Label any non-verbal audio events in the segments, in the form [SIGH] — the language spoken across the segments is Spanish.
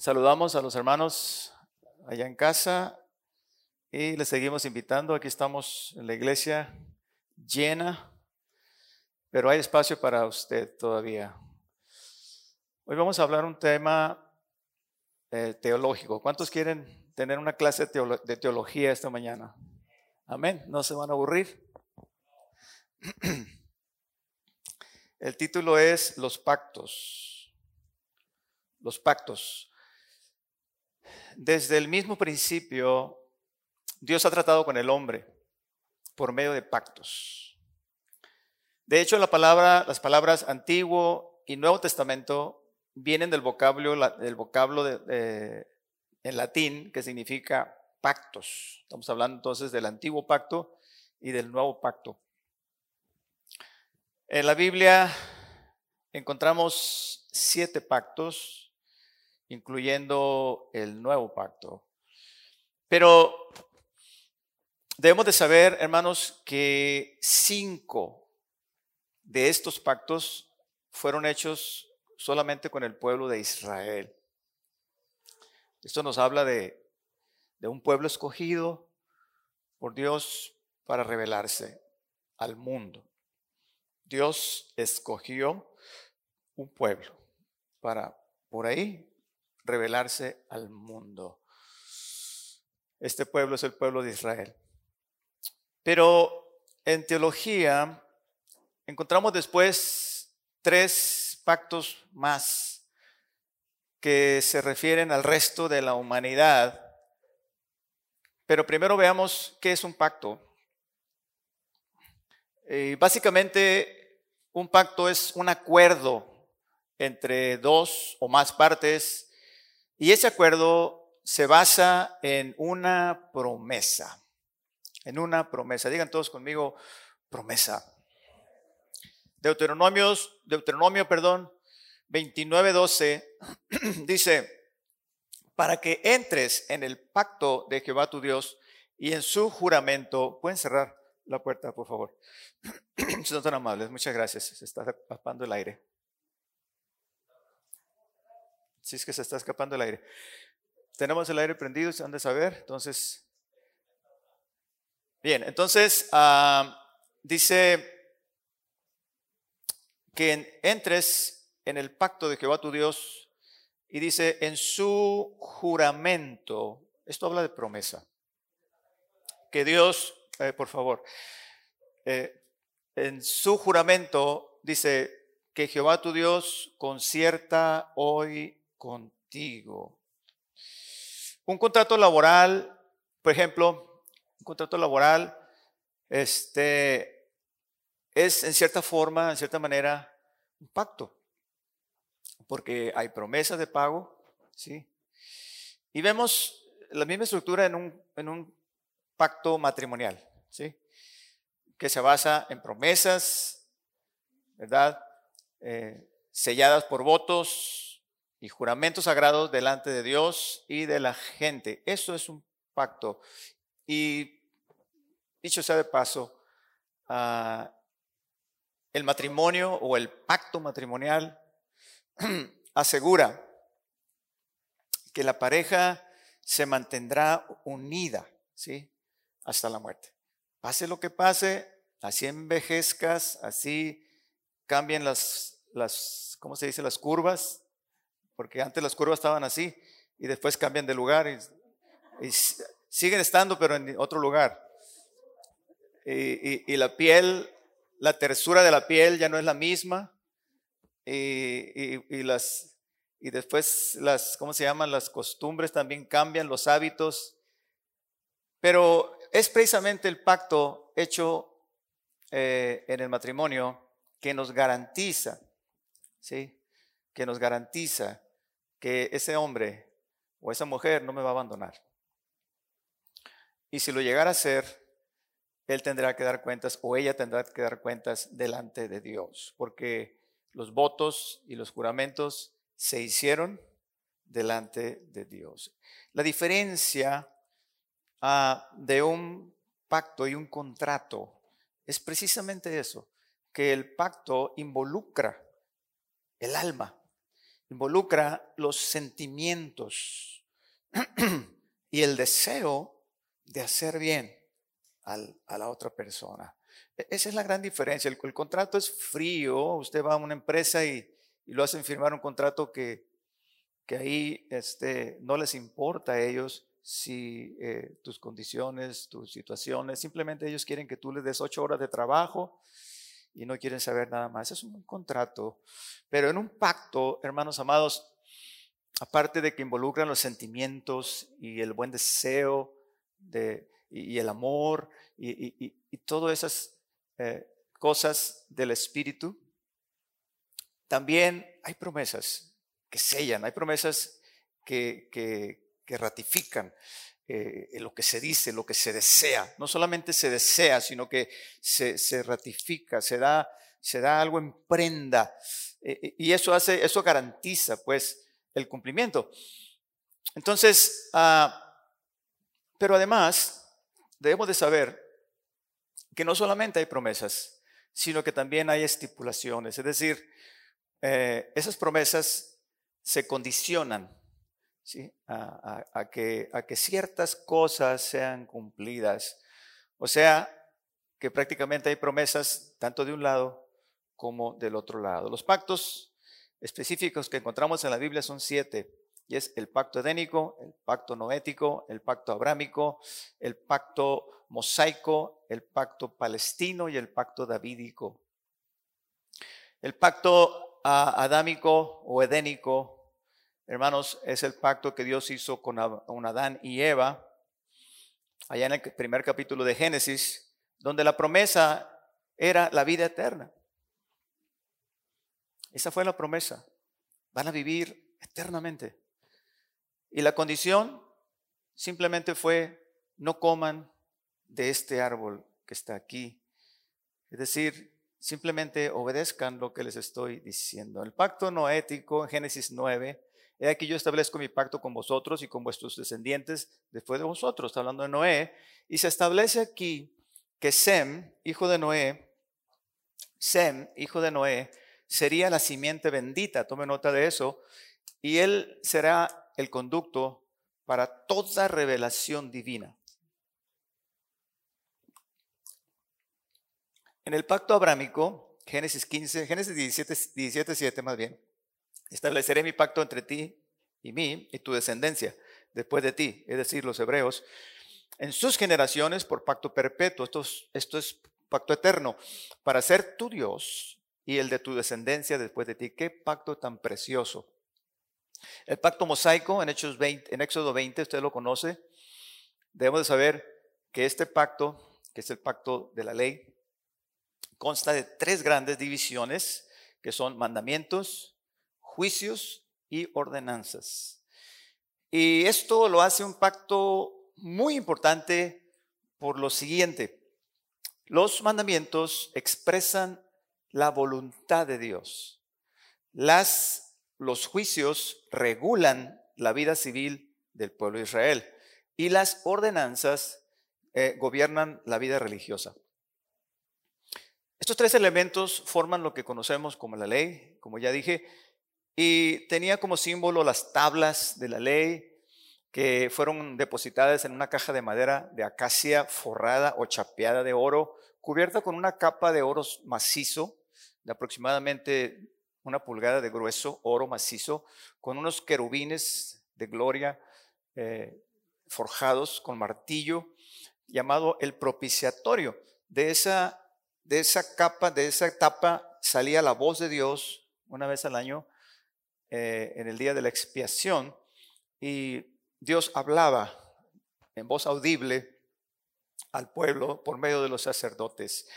Saludamos a los hermanos allá en casa y les seguimos invitando. Aquí estamos en la iglesia llena, pero hay espacio para usted todavía. Hoy vamos a hablar un tema eh, teológico. ¿Cuántos quieren tener una clase de teología esta mañana? Amén. ¿No se van a aburrir? [CLEARS THROAT] El título es Los pactos. Los pactos. Desde el mismo principio, Dios ha tratado con el hombre por medio de pactos. De hecho, la palabra, las palabras Antiguo y Nuevo Testamento vienen del vocablo, del vocablo en latín que significa pactos. Estamos hablando entonces del antiguo pacto y del nuevo pacto. En la Biblia encontramos siete pactos, incluyendo el nuevo pacto. Pero debemos de saber, hermanos, que cinco de estos pactos fueron hechos solamente con el pueblo de Israel. Esto nos habla de, de un pueblo escogido por Dios para revelarse al mundo. Dios escogió un pueblo para por ahí revelarse al mundo. Este pueblo es el pueblo de Israel. Pero en teología encontramos después tres pactos más que se refieren al resto de la humanidad. Pero primero veamos qué es un pacto. Eh, básicamente un pacto es un acuerdo entre dos o más partes y ese acuerdo se basa en una promesa. En una promesa. Digan todos conmigo, promesa. Deuteronomios, Deuteronomio, perdón, 29:12 [CLEARS THROAT] dice, para que entres en el pacto de Jehová tu Dios y en su juramento, pueden cerrar la puerta, por favor. [CLEARS THROAT] Son tan amables, muchas gracias. Se está escapando el aire. Si es que se está escapando el aire. Tenemos el aire prendido, se han de saber. Entonces, bien, entonces ah, dice que entres en el pacto de Jehová tu Dios y dice en su juramento. Esto habla de promesa. Que Dios eh, por favor. Eh, en su juramento dice que Jehová tu Dios concierta hoy contigo. Un contrato laboral, por ejemplo, un contrato laboral, este, es en cierta forma, en cierta manera, un pacto, porque hay promesas de pago, ¿sí? Y vemos la misma estructura en un, en un pacto matrimonial. ¿sí? que se basa en promesas, ¿verdad? Eh, selladas por votos y juramentos sagrados delante de Dios y de la gente. Eso es un pacto. Y dicho sea de paso, ah, el matrimonio o el pacto matrimonial [CLEARS THROAT] asegura que la pareja se mantendrá unida, ¿sí? Hasta la muerte. Pase lo que pase, así envejezcas, así cambien las, las, ¿cómo se dice? Las curvas, porque antes las curvas estaban así y después cambian de lugar y, siguen estando pero en otro lugar. Y, la piel, la tersura de la piel ya no es la misma y, las, y después las, ¿cómo se llaman? Las costumbres también cambian, los hábitos. Pero es precisamente el pacto hecho eh, en el matrimonio que nos garantiza, ¿sí? Que nos garantiza que ese hombre o esa mujer no me va a abandonar. Y si lo llegara a hacer, él tendrá que dar cuentas o ella tendrá que dar cuentas delante de Dios, porque los votos y los juramentos se hicieron delante de Dios. La diferencia de un pacto y un contrato es precisamente eso, que el pacto involucra el alma involucra los sentimientos [CLEARS THROAT] y el deseo de hacer bien a la otra persona. E, esa es la gran diferencia. El, contrato es frío. Usted va a una empresa y, lo hacen firmar un contrato que, que ahí este, no les importa a ellos si eh, tus condiciones, tus situaciones, simplemente ellos quieren que tú les des ocho horas de trabajo y no quieren saber nada más. Es un contrato. Pero en un pacto, hermanos amados, aparte de que involucran los sentimientos y el buen deseo de, y, el amor y, y todas esas eh, cosas del Espíritu, también hay promesas que sellan, hay promesas que, ratifican eh, lo que se dice, lo que se desea. No solamente se desea, sino que se, ratifica, se da, se da algo en prenda. Eh, y eso hace, eso garantiza pues el cumplimiento. Entonces, ah, pero además, debemos de saber que no solamente hay promesas, sino que también hay estipulaciones. Es decir, eh, esas promesas se condicionan ¿sí? a, que, a que ciertas cosas sean cumplidas. O sea, que prácticamente hay promesas tanto de un lado como del otro lado. Los pactos específicos que encontramos en la Biblia son siete. Y es el pacto edénico, el pacto noético, el pacto abrámico, el pacto mosaico, el pacto palestino y el pacto davídico. El pacto ah, adámico o edénico, hermanos, es el pacto que Dios hizo con Adán y Eva, allá en el primer capítulo de Génesis, donde la promesa era la vida eterna. Esa fue la promesa. Van a vivir eternamente. Y la condición simplemente fue, no coman de este árbol que está aquí. Es decir, simplemente obedezcan lo que les estoy diciendo. El pacto noético en Génesis 9, he aquí yo establezco mi pacto con vosotros y con vuestros descendientes después de vosotros, está hablando de Noé, y se establece aquí que Sem, hijo de Noé, Sem, hijo de Noé, sería la simiente bendita, tome nota de eso, y él será el conducto para toda revelación divina. En el pacto abrámico, Génesis 15, Génesis 17, 17, 7 más bien, estableceré mi pacto entre ti y mí y tu descendencia después de ti, es decir, los hebreos, en sus generaciones por pacto perpetuo. Esto es, pacto eterno, para ser tu Dios y el de tu descendencia después de ti. Qué pacto tan precioso. El pacto mosaico en, Hechos 20, en Éxodo 20, usted lo conoce. Debemos de saber que este pacto, que es el pacto de la ley, consta de tres grandes divisiones que son mandamientos, juicios y ordenanzas. Y esto lo hace un pacto muy importante por lo siguiente. Los mandamientos expresan la voluntad de Dios. Las, los juicios regulan la vida civil del pueblo de Israel y las ordenanzas eh, gobiernan la vida religiosa. Estos tres elementos forman lo que conocemos como la ley, como ya dije, y tenía como símbolo las tablas de la ley que fueron depositadas en una caja de madera de acacia forrada o chapeada de oro, cubierta con una capa de oro macizo, de aproximadamente una pulgada de grueso, oro macizo, con unos querubines de gloria eh, forjados con martillo, llamado el propiciatorio. De esa de esa capa, de esa etapa, salía la voz de Dios una vez al año eh, en el día de la expiación y Dios hablaba en voz audible al pueblo por medio de los sacerdotes.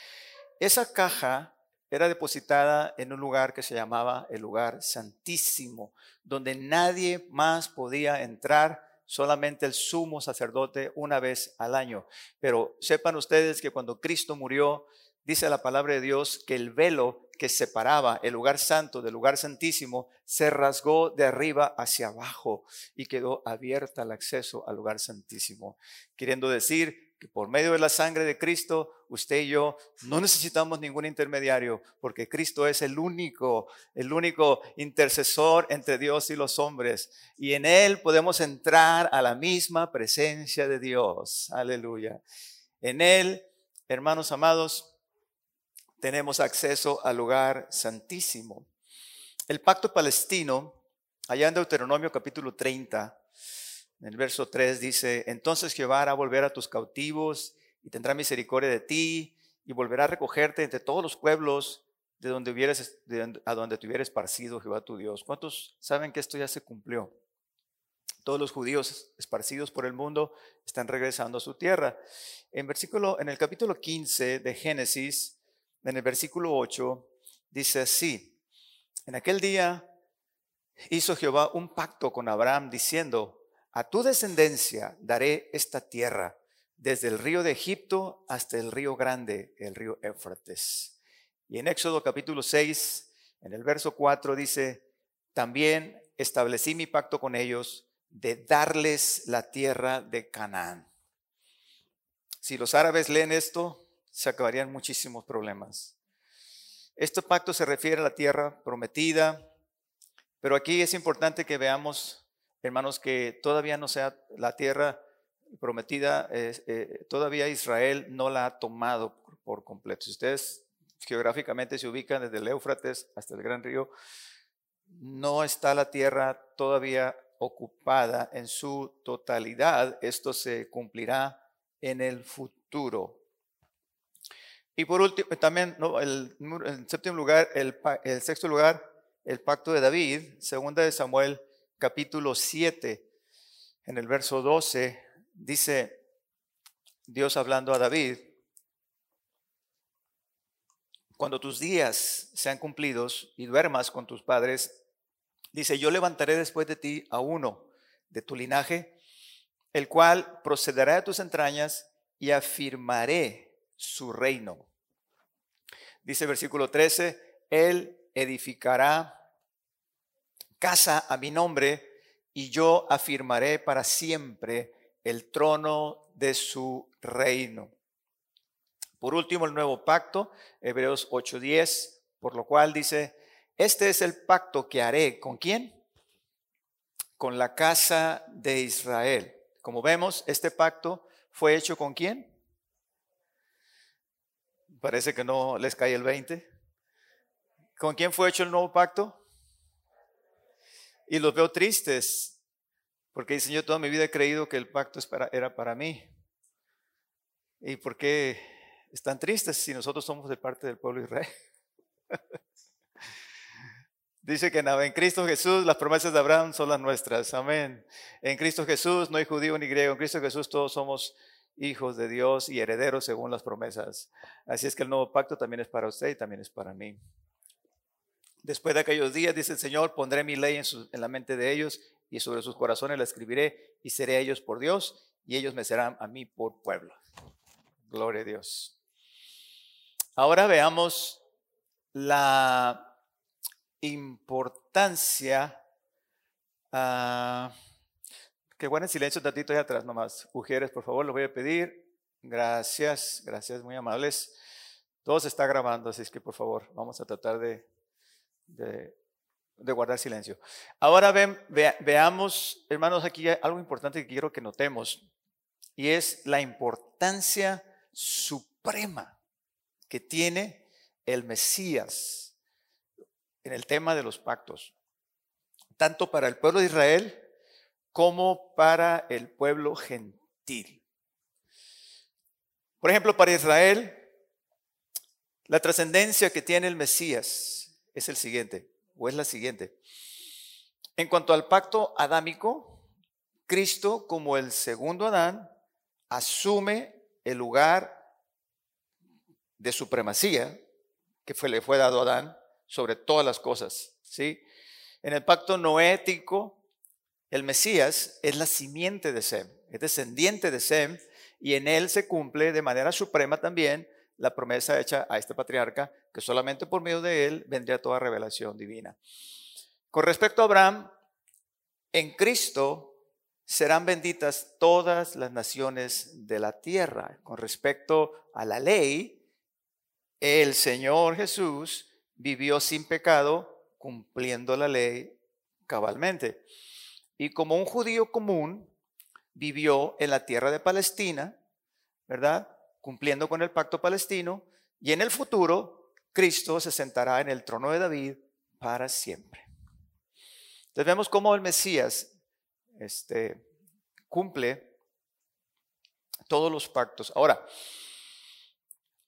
Esa caja era depositada en un lugar que se llamaba el lugar santísimo, donde nadie más podía entrar, solamente el sumo sacerdote una vez al año. Pero sepan ustedes que cuando Cristo murió, dice la palabra de Dios que el velo que separaba el lugar santo del lugar santísimo se rasgó de arriba hacia abajo y quedó abierta el acceso al lugar santísimo, queriendo decir que por medio de la sangre de Cristo, usted y yo no necesitamos ningún intermediario, porque Cristo es el único, el único intercesor entre Dios y los hombres. Y en Él podemos entrar a la misma presencia de Dios. Aleluya. En Él, hermanos amados, tenemos acceso al lugar santísimo. El pacto palestino, allá en Deuteronomio capítulo 30, en el verso 3 dice, entonces Jehová hará volver a tus cautivos y tendrá misericordia de ti y volverá a recogerte entre todos los pueblos de donde hubieras, a donde te hubieras esparcido Jehová tu Dios. ¿Cuántos saben que esto ya se cumplió? Todos los judíos esparcidos por el mundo están regresando a su tierra. En, versículo, en el capítulo 15 de Génesis, en el versículo 8, dice así, en aquel día hizo Jehová un pacto con Abraham diciendo, a tu descendencia daré esta tierra, desde el río de Egipto hasta el río grande, el río Éufrates. Y en Éxodo capítulo 6, en el verso 4 dice, también establecí mi pacto con ellos de darles la tierra de Canaán. Si los árabes leen esto, se acabarían muchísimos problemas. Este pacto se refiere a la tierra prometida, pero aquí es importante que veamos hermanos, que todavía no sea la tierra prometida, eh, todavía Israel no la ha tomado por, completo. Si ustedes geográficamente se ubican desde el Éufrates hasta el Gran Río, no está la tierra todavía ocupada en su totalidad. Esto se cumplirá en el futuro. Y por último, también el, en séptimo lugar, el, el sexto lugar, el pacto de David, segunda de Samuel capítulo 7, en el verso 12, dice Dios hablando a David, cuando tus días sean cumplidos y duermas con tus padres, dice, yo levantaré después de ti a uno de tu linaje, el cual procederá de tus entrañas y afirmaré su reino. Dice versículo 13, él edificará casa a mi nombre y yo afirmaré para siempre el trono de su reino. Por último, el nuevo pacto, Hebreos 8:10, por lo cual dice, este es el pacto que haré con quién? Con la casa de Israel. Como vemos, este pacto fue hecho con quién? Parece que no les cae el 20. ¿Con quién fue hecho el nuevo pacto? Y los veo tristes, porque dicen, yo toda mi vida he creído que el pacto era para mí. ¿Y por qué están tristes si nosotros somos de parte del pueblo Israel? [LAUGHS] Dice que en Cristo Jesús las promesas de Abraham son las nuestras. Amén. En Cristo Jesús no hay judío ni griego. En Cristo Jesús todos somos hijos de Dios y herederos según las promesas. Así es que el nuevo pacto también es para usted y también es para mí. Después de aquellos días, dice el Señor, pondré mi ley en, la mente de ellos y sobre sus corazones la escribiré y seré a ellos por Dios y ellos me serán a mí por pueblo. Gloria a Dios. Ahora veamos la importancia. Uh, que en silencio un tantito ahí atrás nomás. Mujeres, por favor, les voy a pedir. Gracias, gracias, muy amables. Todo se está grabando, así es que por favor, vamos a tratar de de, guardar silencio. Ahora ven, veamos, hermanos, aquí hay algo importante que quiero que notemos, y es la importancia suprema que tiene el Mesías en el tema de los pactos, tanto para el pueblo de Israel como para el pueblo gentil. Por ejemplo, para Israel, la trascendencia que tiene el Mesías es el siguiente, o es la siguiente. En cuanto al pacto adámico, Cristo, como el segundo Adán, asume el lugar de supremacía que le fue dado a Adán sobre todas las cosas. ¿sí? En el pacto noético, el Mesías es la simiente de Sem, es descendiente de Sem, y en él se cumple de manera suprema también la promesa hecha a este patriarca, que solamente por medio de él vendría toda revelación divina. Con respecto a Abraham, en Cristo serán benditas todas las naciones de la tierra. Con respecto a la ley, el Señor Jesús vivió sin pecado, cumpliendo la ley cabalmente. Y como un judío común, vivió en la tierra de Palestina, ¿verdad? Cumpliendo con el pacto palestino. Y en el futuro, Cristo se sentará en el trono de David para siempre. Entonces vemos cómo el Mesías este, cumple todos los pactos. Ahora,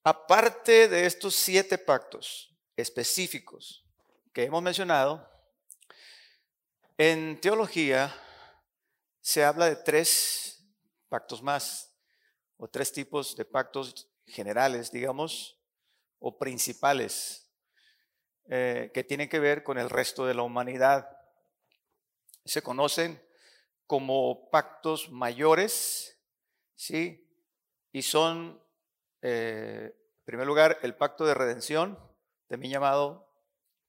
aparte de estos siete pactos específicos que hemos mencionado, en teología se habla de tres pactos más, o tres tipos de pactos generales, digamos, o principales, eh, que tienen que ver con el resto de la humanidad. Se conocen como pactos mayores, ¿sí? Y son, eh, en primer lugar, el pacto de redención, también llamado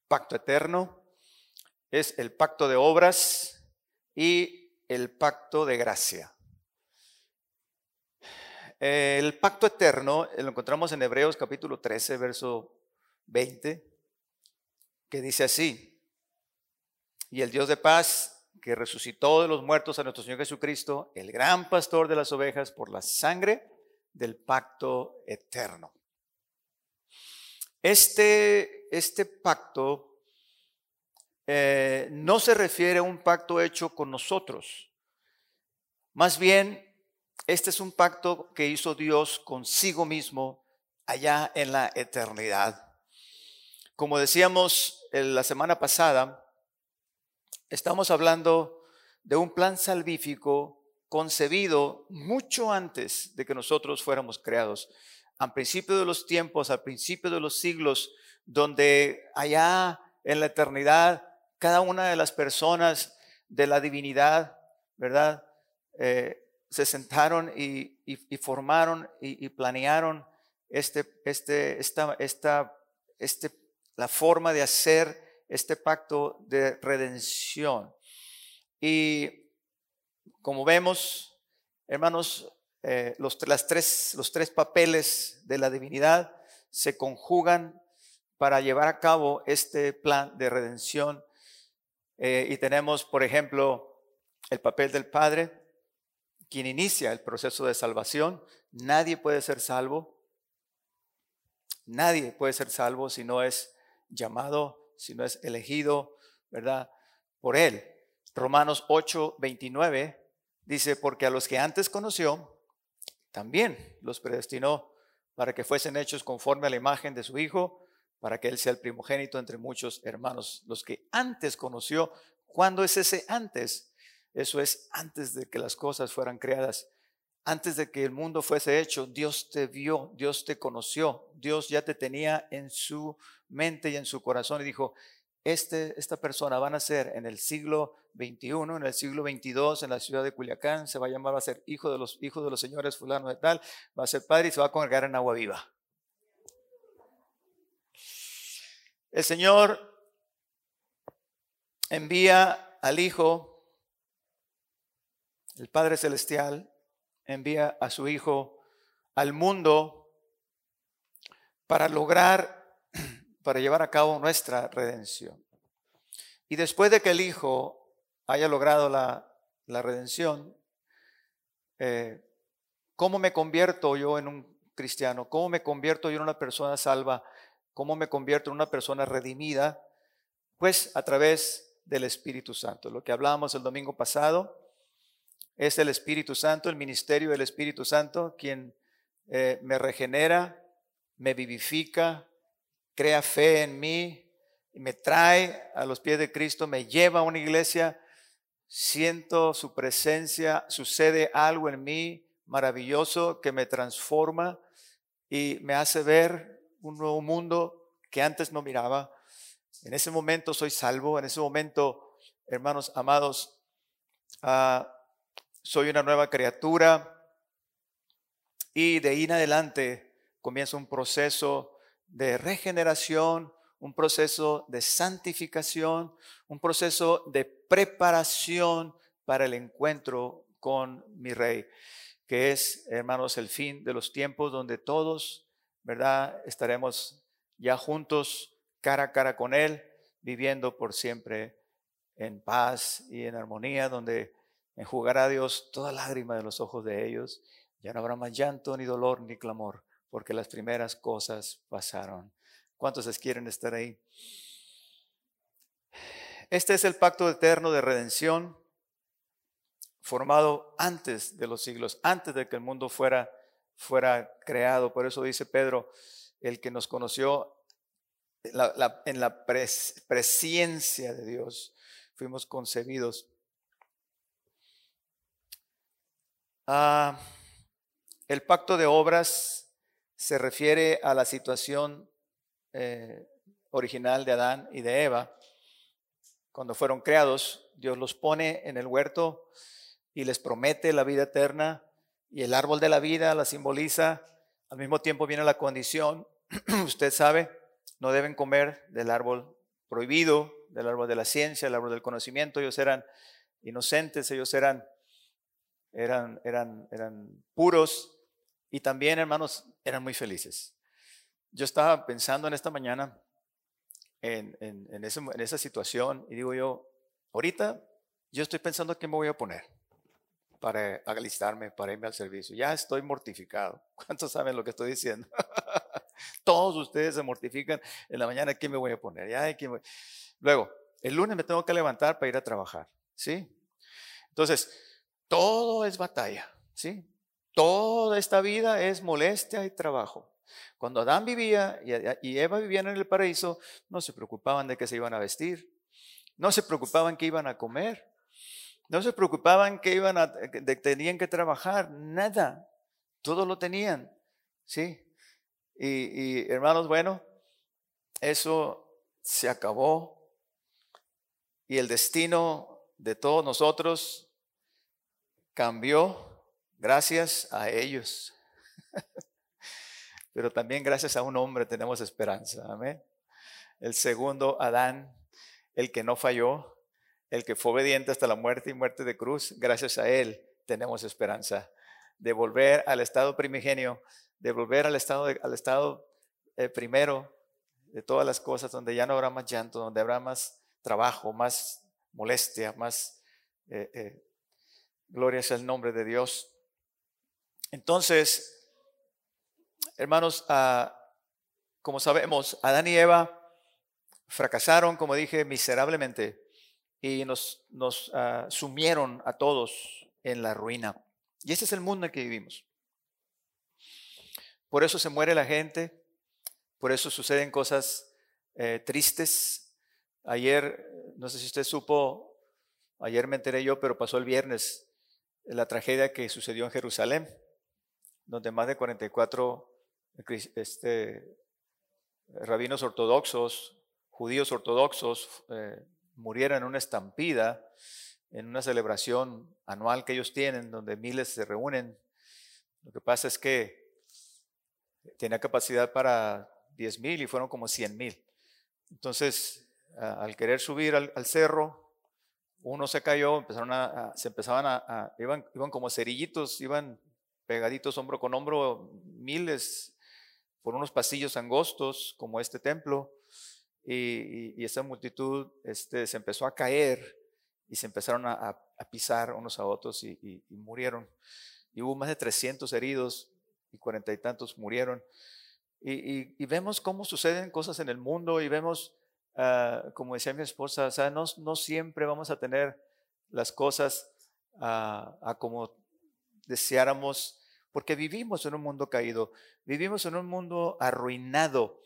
pacto eterno, es el pacto de obras y el pacto de gracia. El pacto eterno lo encontramos en Hebreos capítulo 13, verso 20, que dice así, y el Dios de paz que resucitó de los muertos a nuestro Señor Jesucristo, el gran pastor de las ovejas, por la sangre del pacto eterno. Este, este pacto eh, no se refiere a un pacto hecho con nosotros. Más bien, este es un pacto que hizo Dios consigo mismo allá en la eternidad. Como decíamos la semana pasada, Estamos hablando de un plan salvífico concebido mucho antes de que nosotros fuéramos creados. Al principio de los tiempos, al principio de los siglos, donde allá en la eternidad, cada una de las personas de la divinidad, ¿verdad? Eh, se sentaron y, formaron y, planearon este, este, esta, esta, este, la forma de hacer este pacto de redención. Y como vemos, hermanos, eh, los, tres, los tres papeles de la divinidad se conjugan para llevar a cabo este plan de redención. Eh, y tenemos, por ejemplo, el papel del Padre, quien inicia el proceso de salvación. Nadie puede ser salvo. Nadie puede ser salvo si no es llamado si no es elegido, ¿verdad? Por Él. Romanos 8, 29 dice, porque a los que antes conoció, también los predestinó para que fuesen hechos conforme a la imagen de su Hijo, para que Él sea el primogénito entre muchos hermanos. Los que antes conoció, ¿cuándo es ese antes? Eso es antes de que las cosas fueran creadas. Antes de que el mundo fuese hecho, Dios te vio, Dios te conoció, Dios ya te tenía en su mente y en su corazón y dijo, este, esta persona va a nacer en el siglo XXI, en el siglo XXII, en la ciudad de Culiacán, se va a llamar, va a ser hijo de los hijos de los señores fulano de tal, va a ser padre y se va a congregar en agua viva. El Señor envía al Hijo, el Padre Celestial, envía a su Hijo al mundo para lograr, [CLEARS THROAT] para llevar a cabo nuestra redención. Y después de que el Hijo haya logrado la, redención, eh, ¿cómo me convierto yo en un cristiano? ¿Cómo me convierto yo en una persona salva? ¿Cómo me convierto en una persona redimida? Pues a través del Espíritu Santo. Lo que hablábamos el domingo pasado, es el Espíritu Santo, el ministerio del Espíritu Santo, quien eh, me regenera, me vivifica, crea fe en mí, me trae a los pies de Cristo, me lleva a una iglesia, siento su presencia, sucede algo en mí maravilloso que me transforma y me hace ver un nuevo mundo que antes no miraba. En ese momento soy salvo, en ese momento, hermanos amados, uh, soy una nueva criatura y de ahí en adelante comienza un proceso de regeneración, un proceso de santificación, un proceso de preparación para el encuentro con mi rey, que es, hermanos, el fin de los tiempos donde todos, ¿verdad? Estaremos ya juntos, cara a cara con Él, viviendo por siempre en paz y en armonía, donde enjugará Dios toda lágrima de los ojos de ellos. Ya no habrá más llanto, ni dolor, ni clamor, porque las primeras cosas pasaron. ¿Cuántos quieren estar ahí? Este es el pacto eterno de redención formado antes de los siglos, antes de que el mundo fuera, fuera creado. Por eso dice Pedro, el que nos conoció en la presencia de Dios, fuimos concebidos. Ah, el pacto de obras se refiere a la situación eh, original de Adán y de Eva. Cuando fueron creados, Dios los pone en el huerto y les promete la vida eterna y el árbol de la vida la simboliza. Al mismo tiempo viene la condición, [CLEARS THROAT] usted sabe, no deben comer del árbol prohibido, del árbol de la ciencia, del árbol del conocimiento. Ellos eran inocentes, ellos eran, eran, eran, eran puros y también, hermanos, eran muy felices. Yo estaba pensando en esta mañana en, en, en, en esa situación y digo yo, ahorita yo estoy pensando qué me voy a poner para alistarme, para irme al servicio. Ya estoy mortificado. [LAUGHS] ¿Cuántos saben lo que estoy diciendo? [LAUGHS] Todos ustedes se mortifican en la mañana, ¿qué me voy a poner? Ya, ¿qué Luego, el lunes me tengo que levantar para ir a trabajar, ¿sí? Entonces, todo es batalla, ¿sí? Toda esta vida es molestia y trabajo. Cuando Adán vivía y Eva vivían en el paraíso, no se preocupaban de que se iban a vestir, no se preocupaban que iban a comer, no se preocupaban que iban a, tenían que trabajar, nada. Todo lo tenían. ¿Sí? Y, y hermanos, bueno, eso se acabó. Y el destino de todos nosotros cambió gracias a ellos. [LAUGHS] Pero también gracias a un hombre tenemos esperanza. Amén. El segundo Adán, el que no falló, el que fue obediente hasta la muerte y muerte de cruz, gracias a Él tenemos esperanza de volver al estado primigenio, de volver al estado, al estado eh, primero de todas las cosas, donde ya no habrá más llanto, donde habrá más trabajo, más molestia, más eh, eh, gloria es el nombre de Dios. Entonces, hermanos, ah, como sabemos, Adán y Eva fracasaron, como dije, miserablemente y nos, ah, sumieron a todos en la ruina. Y ese es el mundo en que vivimos. Por eso se muere la gente, por eso suceden cosas eh, tristes. Ayer, no sé si usted supo, ayer me enteré yo, pero pasó el viernes, la tragedia que sucedió en Jerusalén, donde más de 44 este, rabinos ortodoxos, judíos ortodoxos, eh, murieron en una estampida, en una celebración anual que ellos tienen, donde miles se reúnen. Lo que pasa es que tenía capacidad para 10 mil y fueron como 100 mil. Entonces, al querer subir al, cerro, uno se cayó, empezaron a, se empezaban a, iban, iban como cerillitos, iban pegaditos hombro con hombro, miles por unos pasillos angostos como este templo y, esa multitud este, se empezó a caer y se empezaron a, pisar unos a otros y, murieron. Y hubo más de 300 heridos y cuarenta y tantos murieron. Y, vemos cómo suceden cosas en el mundo y vemos, ah, como decía mi esposa, o sea, no, no, siempre vamos a tener las cosas a como deseáramos, porque vivimos en un mundo caído, vivimos en un mundo arruinado.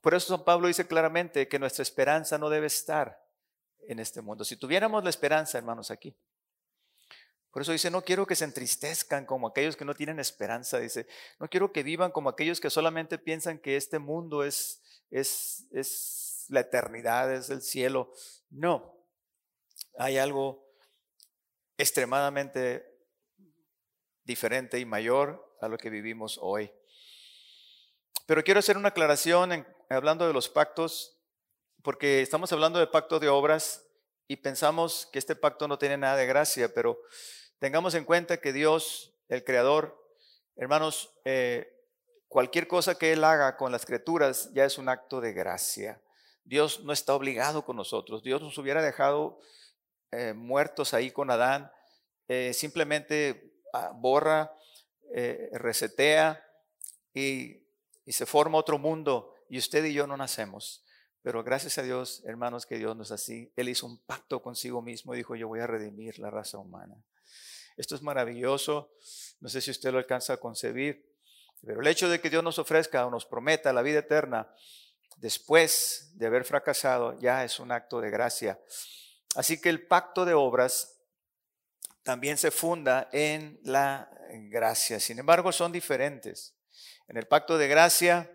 Por eso San Pablo dice claramente que nuestra esperanza no debe estar en este mundo. Si tuviéramos la esperanza, hermanos, aquí. Por eso dice, no quiero que se entristezcan como aquellos que no tienen esperanza. Dice, no quiero que vivan como aquellos que solamente piensan que este mundo es, es, es la eternidad, es el cielo. No, hay algo extremadamente diferente y mayor a lo que vivimos hoy. Pero quiero hacer una aclaración en, hablando de los pactos, porque estamos hablando de pacto de obras y pensamos que este pacto no tiene nada de gracia, pero tengamos en cuenta que Dios, el Creador, hermanos, eh, cualquier cosa que Él haga con las criaturas ya es un acto de gracia. Dios no está obligado con nosotros. Dios nos hubiera dejado eh, muertos ahí con Adán. Eh, simplemente ah, borra, resetea y, y se forma otro mundo y usted y yo no nacemos. Pero gracias a Dios, hermanos, que Dios no es así. Él hizo un pacto consigo mismo y dijo, yo voy a redimir la raza humana. Esto es maravilloso. No sé si usted lo alcanza a concebir, pero el hecho de que Dios nos ofrezca o nos prometa la vida eterna después de haber fracasado ya es un acto de gracia. Así que el pacto de obras también se funda en la gracia. Sin embargo, son diferentes. En el pacto de gracia,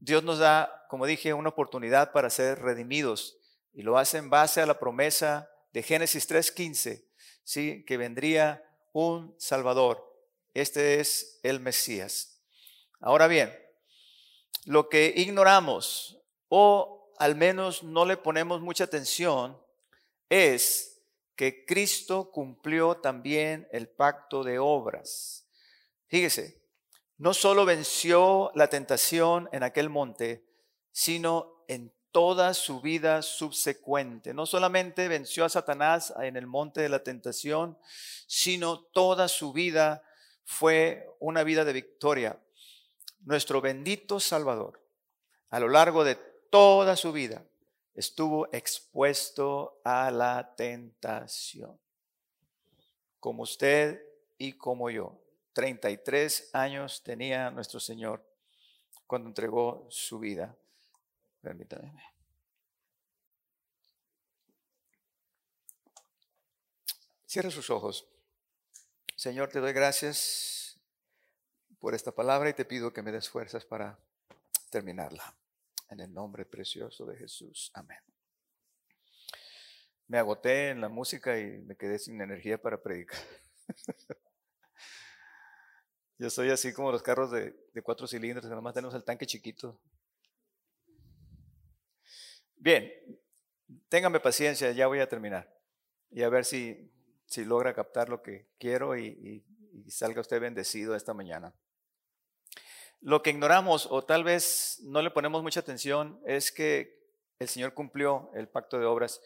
Dios nos da, como dije, una oportunidad para ser redimidos y lo hace en base a la promesa de Génesis 3.15, ¿sí? que vendría un Salvador. Este es el Mesías. Ahora bien, lo que ignoramos o al menos no le ponemos mucha atención es que Cristo cumplió también el pacto de obras. Fíjese, no solo venció la tentación en aquel monte, sino en toda su vida subsecuente. No solamente venció a Satanás en el monte de la tentación, sino toda su vida fue una vida de victoria. Nuestro bendito Salvador, a lo largo de toda su vida, estuvo expuesto a la tentación, como usted y como yo. 33 años tenía nuestro Señor cuando entregó su vida. Permítame. Cierra sus ojos. Señor, te doy gracias por esta palabra y te pido que me des fuerzas para terminarla. En el nombre precioso de Jesús. Amén. Me agoté en la música y me quedé sin energía para predicar. [LAUGHS] Yo soy así como los carros de, cuatro cilindros, que nomás tenemos el tanque chiquito. Bien, téngame paciencia, ya voy a terminar. Y a ver si, si logra captar lo que quiero y, salga usted bendecido esta mañana. Lo que ignoramos o tal vez no le ponemos mucha atención es que el Señor cumplió el pacto de obras.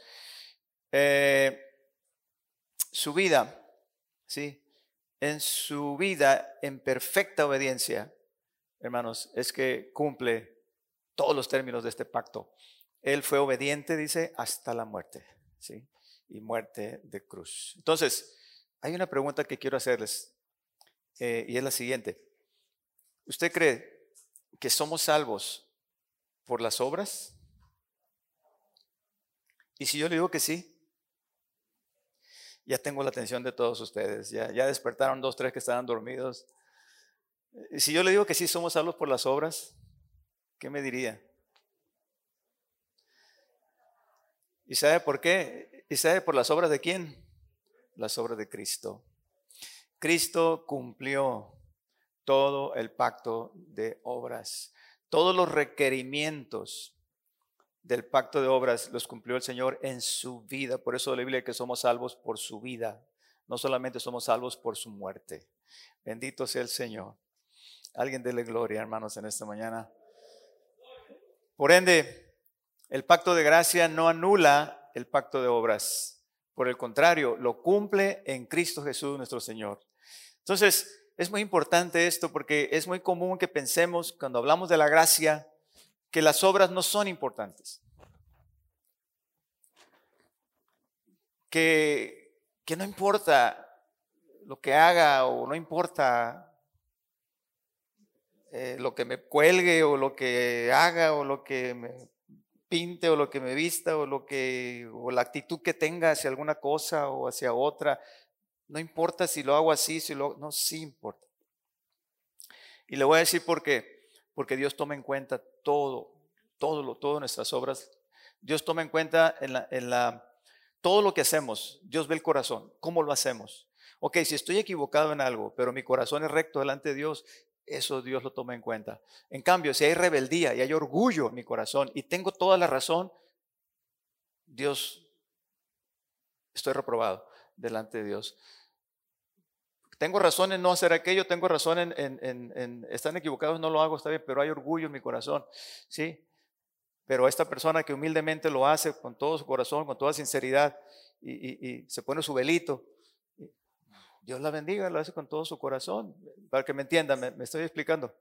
Eh, su vida, ¿sí? En su vida en perfecta obediencia, hermanos, es que cumple todos los términos de este pacto. Él fue obediente, dice, hasta la muerte, ¿sí? Y muerte de cruz. Entonces, hay una pregunta que quiero hacerles eh, y es la siguiente. ¿Usted cree que somos salvos por las obras? Y si yo le digo que sí, ya tengo la atención de todos ustedes. Ya, ya despertaron dos, tres que estaban dormidos. Y si yo le digo que sí somos salvos por las obras, ¿qué me diría? ¿Y sabe por qué? ¿Y sabe por las obras de quién? Las obras de Cristo. Cristo cumplió todo el pacto de obras, todos los requerimientos del pacto de obras los cumplió el Señor en su vida. Por eso la Biblia que somos salvos por su vida. No solamente somos salvos por su muerte. Bendito sea el Señor. Alguien dele gloria, hermanos, en esta mañana. Por ende, el pacto de gracia no anula el pacto de obras. Por el contrario, lo cumple en Cristo Jesús nuestro Señor. Entonces, es muy importante esto porque es muy común que pensemos cuando hablamos de la gracia, que las obras no son importantes. Que, que no importa lo que haga o no importa eh, lo que me cuelgue o lo que haga o lo que me pinte o lo que me vista o lo que o la actitud que tenga hacia alguna cosa o hacia otra. No importa si lo hago así si lo no sí importa. Y le voy a decir por qué. Porque Dios toma en cuenta todo, todo, lo, todas nuestras obras. Dios toma en cuenta en la, en la, todo lo que hacemos. Dios ve el corazón, cómo lo hacemos. Ok, si estoy equivocado en algo, pero mi corazón es recto delante de Dios, eso Dios lo toma en cuenta. En cambio, si hay rebeldía y hay orgullo en mi corazón y tengo toda la razón, Dios estoy reprobado delante de Dios. Tengo razón en no hacer aquello, tengo razón en, en, están equivocados, no lo hago, está bien, pero hay orgullo en mi corazón, ¿sí? Pero esta persona que humildemente lo hace con todo su corazón, con toda sinceridad, y, se pone su velito, Dios la bendiga, lo hace con todo su corazón, para que me entiendan, me estoy explicando.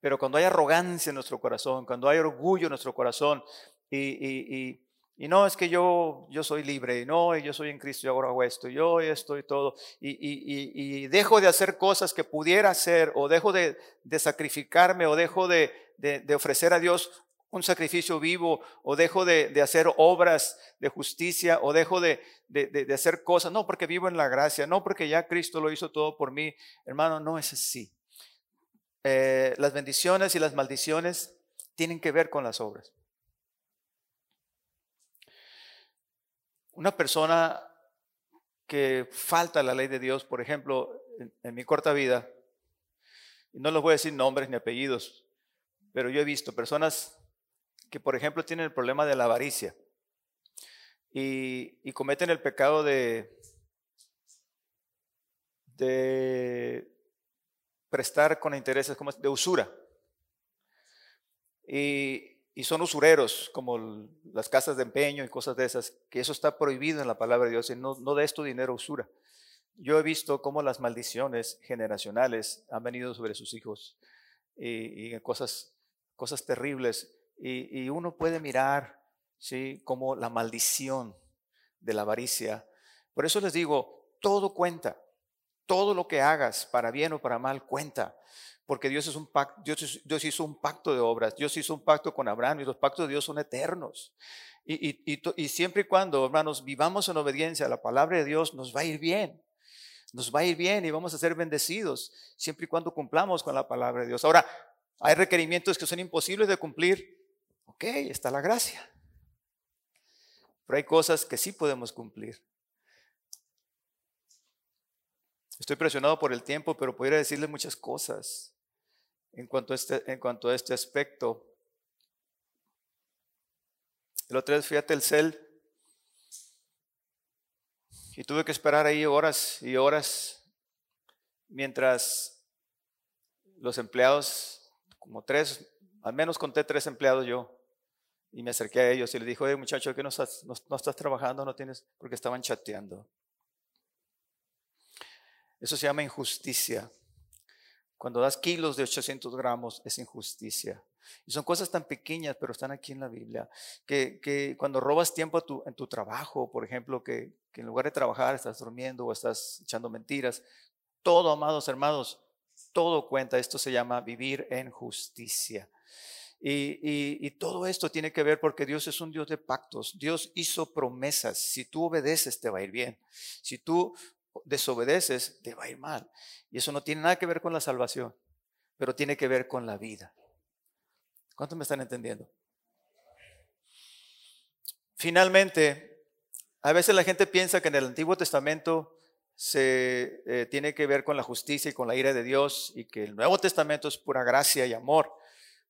Pero cuando hay arrogancia en nuestro corazón, cuando hay orgullo en nuestro corazón, y, no es que yo, yo soy libre, y no, yo soy en Cristo y ahora hago esto, yo esto y todo, y, dejo de hacer cosas que pudiera hacer, o dejo de, sacrificarme, o dejo de, ofrecer a Dios un sacrificio vivo, o dejo de, hacer obras de justicia, o dejo de, hacer cosas, no porque vivo en la gracia, no porque ya Cristo lo hizo todo por mí, hermano, no es así. Eh, las bendiciones y las maldiciones tienen que ver con las obras. Una persona que falta la ley de Dios, por ejemplo, en, mi corta vida, no les voy a decir nombres ni apellidos, pero yo he visto personas que, por ejemplo, tienen el problema de la avaricia y, y cometen el pecado de, de prestar con intereses como de usura. Y, son usureros, como las casas de empeño y cosas de esas, que eso está prohibido en la palabra de Dios, y no, no des tu dinero usura. Yo he visto cómo las maldiciones generacionales han venido sobre sus hijos y, cosas, cosas terribles. Y, uno puede mirar ¿sí? como la maldición de la avaricia. Por eso les digo, todo cuenta. Todo lo que hagas, para bien o para mal, cuenta. Porque Dios, es un pacto, Dios, hizo un pacto de obras, Dios hizo un pacto con Abraham y los pactos de Dios son eternos. Y, siempre y cuando, hermanos, vivamos en obediencia a la palabra de Dios, nos va a ir bien. Nos va a ir bien y vamos a ser bendecidos siempre y cuando cumplamos con la palabra de Dios. Ahora, hay requerimientos que son imposibles de cumplir. Ok, está la gracia. Pero hay cosas que sí podemos cumplir. Estoy presionado por el tiempo, pero podría decirle muchas cosas en cuanto a este, en cuanto a este aspecto. El otro día fui a Telcel y tuve que esperar ahí horas y horas mientras los empleados, como tres, al menos conté tres empleados yo, y me acerqué a ellos y les dije, oye muchacho, ¿qué no estás, no estás trabajando? No tienes, porque estaban chateando. Eso se llama injusticia. Cuando das kilos de 800 gramos es injusticia. Y son cosas tan pequeñas, pero están aquí en la Biblia. Que, cuando robas tiempo en tu trabajo, por ejemplo, que, en lugar de trabajar estás durmiendo o estás echando mentiras, todo, amados hermanos, todo cuenta. Esto se llama vivir en justicia. Y, y, todo esto tiene que ver porque Dios es un Dios de pactos. Dios hizo promesas. Si tú obedeces, te va a ir bien. Si tú desobedeces, te va a ir mal. Y eso no tiene nada que ver con la salvación, pero tiene que ver con la vida. ¿Cuántos me están entendiendo? Finalmente, a veces la gente piensa que en el Antiguo Testamento se eh, tiene que ver con la justicia y con la ira de Dios y que el Nuevo Testamento es pura gracia y amor.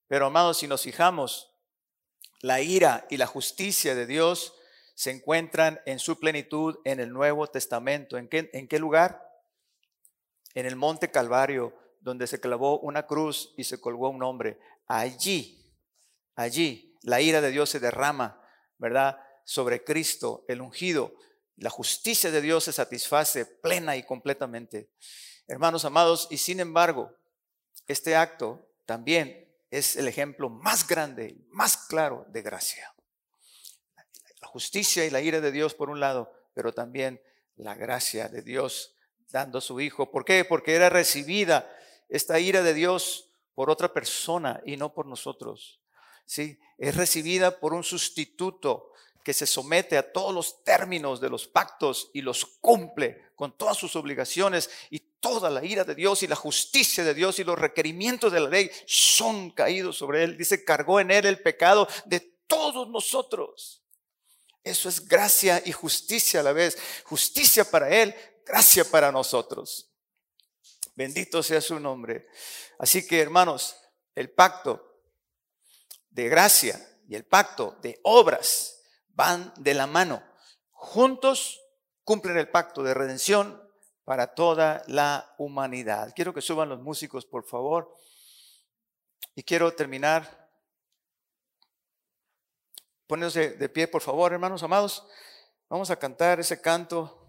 Pero amados, si nos fijamos, la ira y la justicia de Dios se encuentran en su plenitud en el Nuevo Testamento. ¿En qué, lugar? En el monte Calvario, donde se clavó una cruz y se colgó un hombre. Allí, allí, la ira de Dios se derrama, ¿verdad? Sobre Cristo, el ungido. La justicia de Dios se satisface plena y completamente. Hermanos amados, y sin embargo, este acto también es el ejemplo más grande, más claro de gracia la justicia y la ira de Dios por un lado, pero también la gracia de Dios dando a su Hijo. ¿Por qué? Porque era recibida esta ira de Dios por otra persona y no por nosotros. ¿Sí? Es recibida por un sustituto que se somete a todos los términos de los pactos y los cumple con todas sus obligaciones y toda la ira de Dios y la justicia de Dios y los requerimientos de la ley son caídos sobre él. Dice, cargó en él el pecado de todos nosotros. Eso es gracia y justicia a la vez. Justicia para Él, gracia para nosotros. Bendito sea su nombre. Así que hermanos, el pacto de gracia y el pacto de obras van de la mano. juntos cumplen el pacto de redención para toda la humanidad. Quiero que suban los músicos, por favor. Y quiero terminar poniéndose de pie, por favor, hermanos amados. Vamos a cantar ese canto